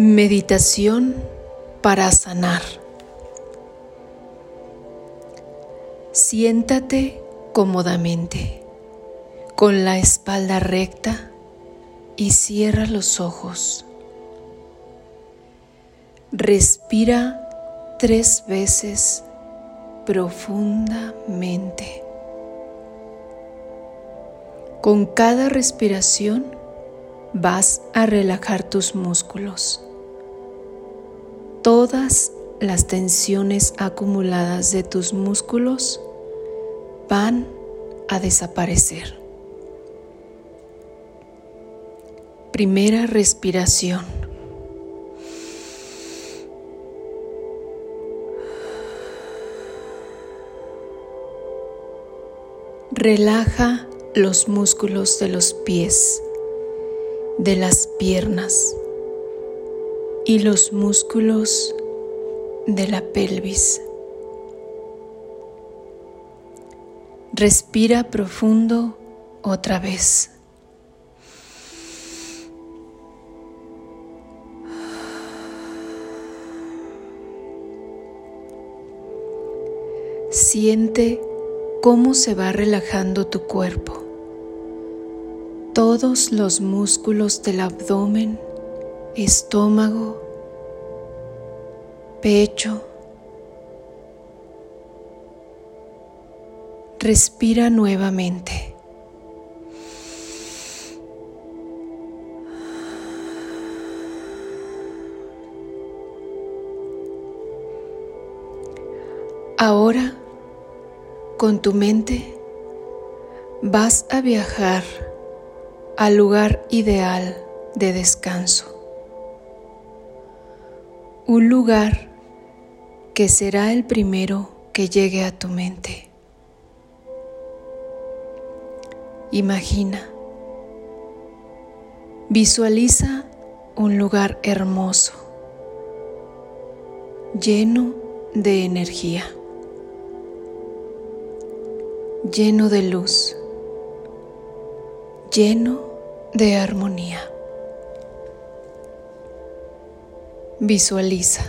Meditación para sanar. Siéntate cómodamente, con la espalda recta y cierra los ojos. Respira tres veces profundamente. Con cada respiración vas a relajar tus músculos todas las tensiones acumuladas de tus músculos van a desaparecer. Primera respiración. Relaja los músculos de los pies, de las piernas, y los músculos de la pelvis. Respira profundo otra vez. Siente cómo se va relajando tu cuerpo. Todos los músculos del abdomen estómago, pecho. Respira nuevamente. Ahora, con tu mente, vas a viajar al lugar ideal de descanso un lugar que será el primero que llegue a tu mente. Imagina, visualiza un lugar hermoso, lleno de energía, lleno de luz, lleno de armonía. Visualiza.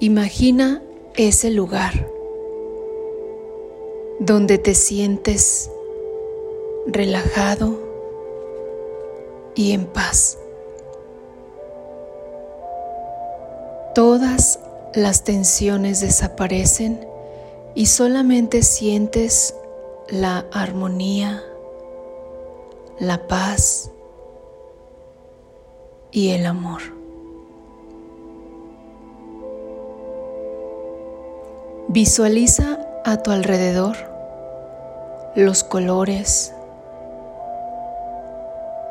Imagina ese lugar donde te sientes relajado y en paz. Todas las tensiones desaparecen y solamente sientes la armonía, la paz y el amor. Visualiza a tu alrededor los colores,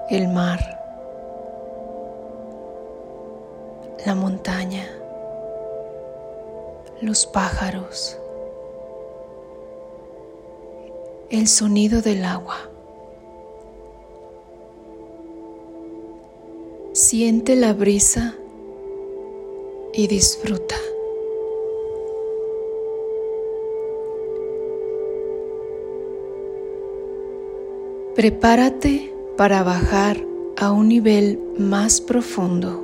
el mar, la montaña, los pájaros, el sonido del agua. Siente la brisa y disfruta. Prepárate para bajar a un nivel más profundo,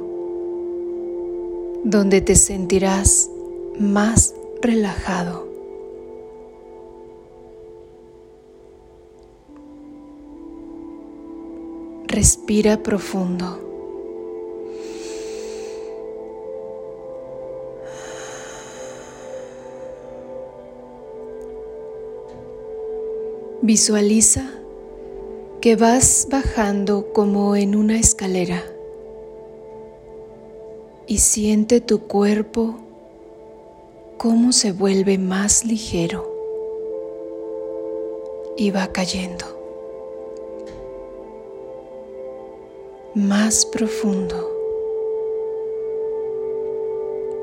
donde te sentirás más relajado. Respira profundo. Visualiza que vas bajando como en una escalera y siente tu cuerpo cómo se vuelve más ligero y va cayendo más profundo.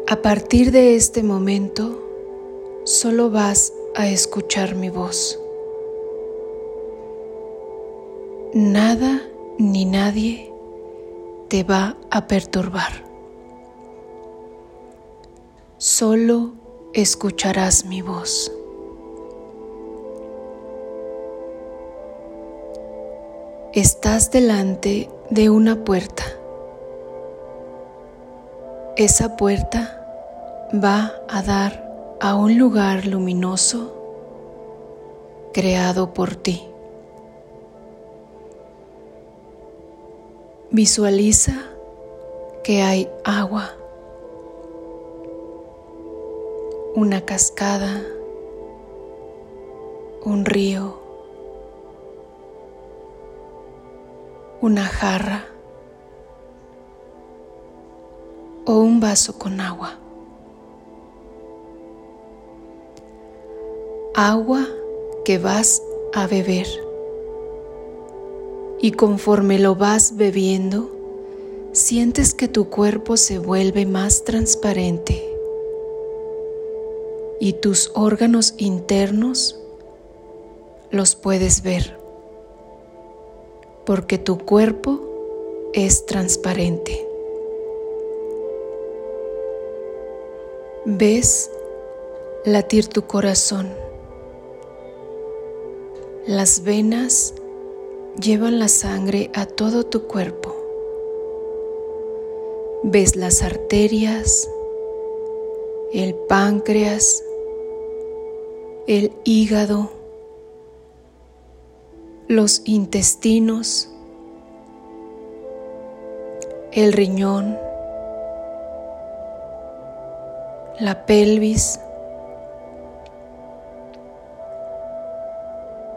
A partir de este momento, solo vas a escuchar mi voz. Nada ni nadie te va a perturbar. Solo escucharás mi voz. Estás delante de una puerta. Esa puerta va a dar a un lugar luminoso creado por ti. Visualiza que hay agua, una cascada, un río, una jarra o un vaso con agua. Agua que vas a beber. Y conforme lo vas bebiendo, sientes que tu cuerpo se vuelve más transparente y tus órganos internos los puedes ver, porque tu cuerpo es transparente. Ves latir tu corazón. Las venas llevan la sangre a todo tu cuerpo. Ves las arterias, el páncreas, el hígado, los intestinos, el riñón, la pelvis.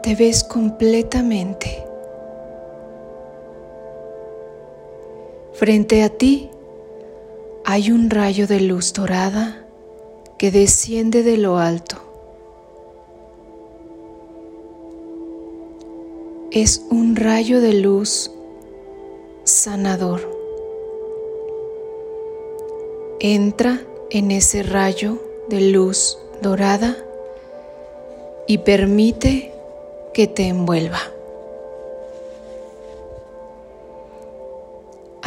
Te ves completamente. Frente a ti hay un rayo de luz dorada que desciende de lo alto. Es un rayo de luz sanador. Entra en ese rayo de luz dorada y permite que te envuelva.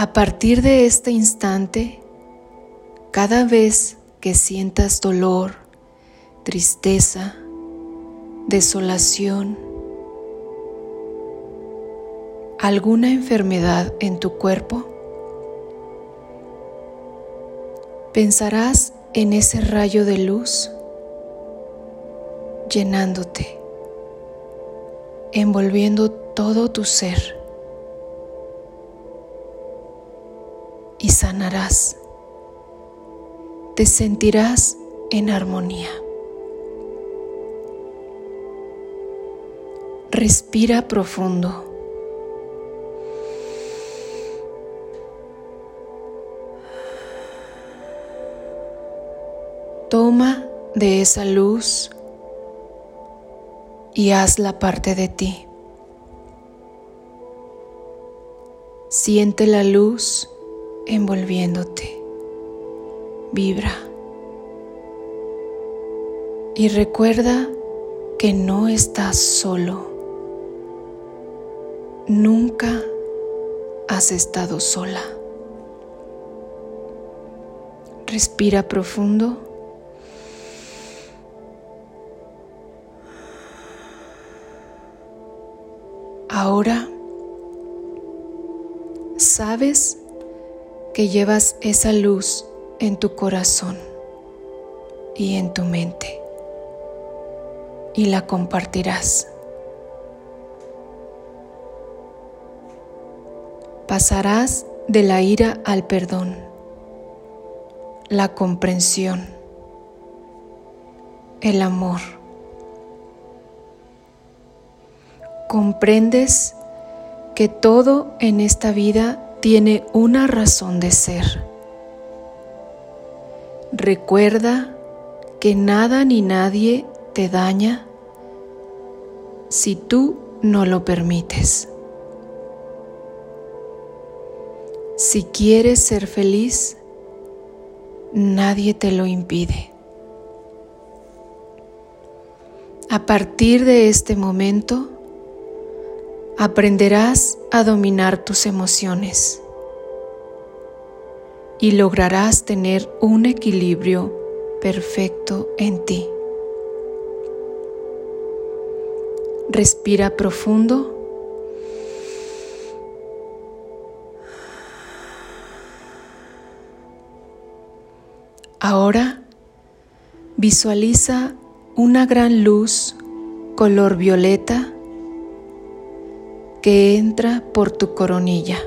A partir de este instante, cada vez que sientas dolor, tristeza, desolación, alguna enfermedad en tu cuerpo, pensarás en ese rayo de luz llenándote, envolviendo todo tu ser sanarás te sentirás en armonía. Respira profundo. Toma de esa luz y hazla parte de ti. Siente la luz envolviéndote vibra. Y recuerda que no estás solo. Nunca has estado sola. Respira profundo. Ahora sabes que llevas esa luz en tu corazón y en tu mente y la compartirás. Pasarás de la ira al perdón, la comprensión, el amor. Comprendes que todo en esta vida tiene una razón de ser Recuerda que nada ni nadie te daña si tú no lo permites. Si quieres ser feliz, nadie te lo impide. A partir de este momento, aprenderás a dominar tus emociones y lograrás tener un equilibrio perfecto en ti. Respira profundo. Ahora visualiza una gran luz color violeta que entra por tu coronilla.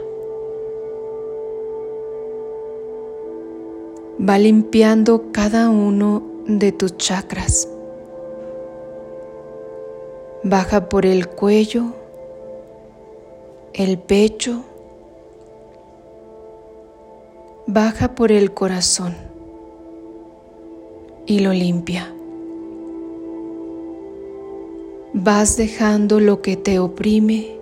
Va limpiando cada uno de tus chakras. Baja por el cuello, el pecho, baja por el corazón y lo limpia. Vas dejando lo que te oprime,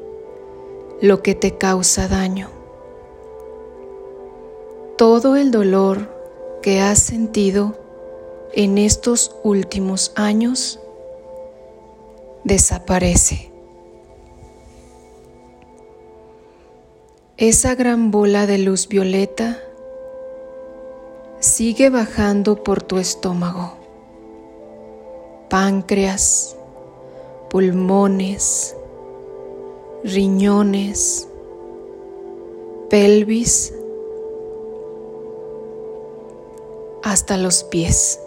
lo que te causa daño. Todo el dolor que has sentido en estos últimos años desaparece. Esa gran bola de luz violeta sigue bajando por tu estómago, páncreas, pulmones, riñones, pelvis, hasta los pies.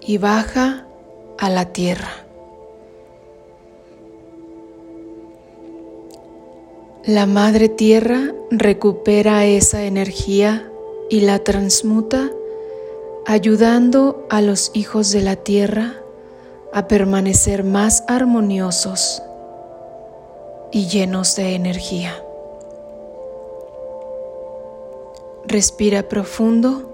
Y baja a la tierra. La Madre Tierra recupera esa energía y la transmuta ayudando a los hijos de la Tierra a permanecer más armoniosos y llenos de energía. Respira profundo.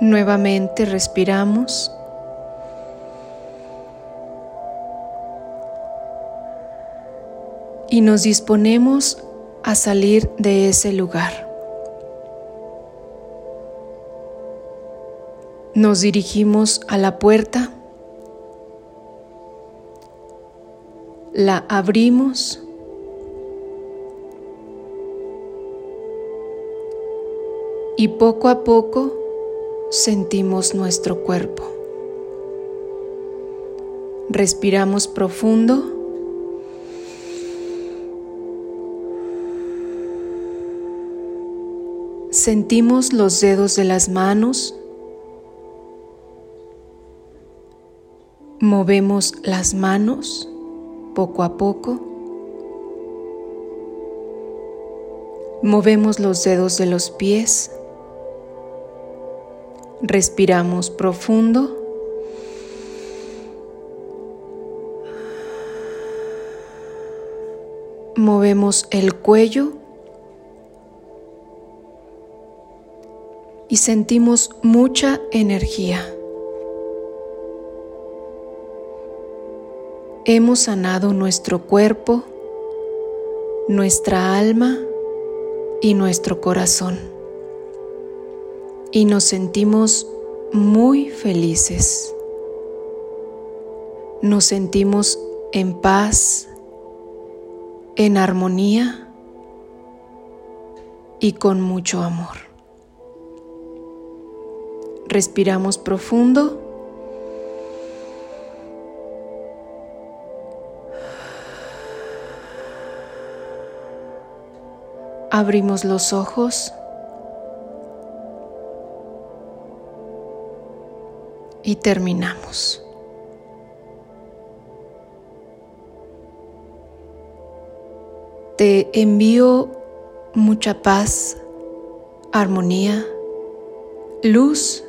Nuevamente respiramos. Y nos disponemos a salir de ese lugar. Nos dirigimos a la puerta, la abrimos y poco a poco sentimos nuestro cuerpo. Respiramos profundo. Sentimos los dedos de las manos. Movemos las manos poco a poco. Movemos los dedos de los pies. Respiramos profundo. Movemos el cuello y sentimos mucha energía. Hemos sanado nuestro cuerpo, nuestra alma y nuestro corazón y nos sentimos muy felices. Nos sentimos en paz, en armonía y con mucho amor. Respiramos profundo. Abrimos los ojos. y terminamos. Te envío mucha paz, armonía, luz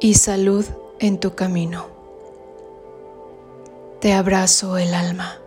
y salud en tu camino. Te abrazo el alma.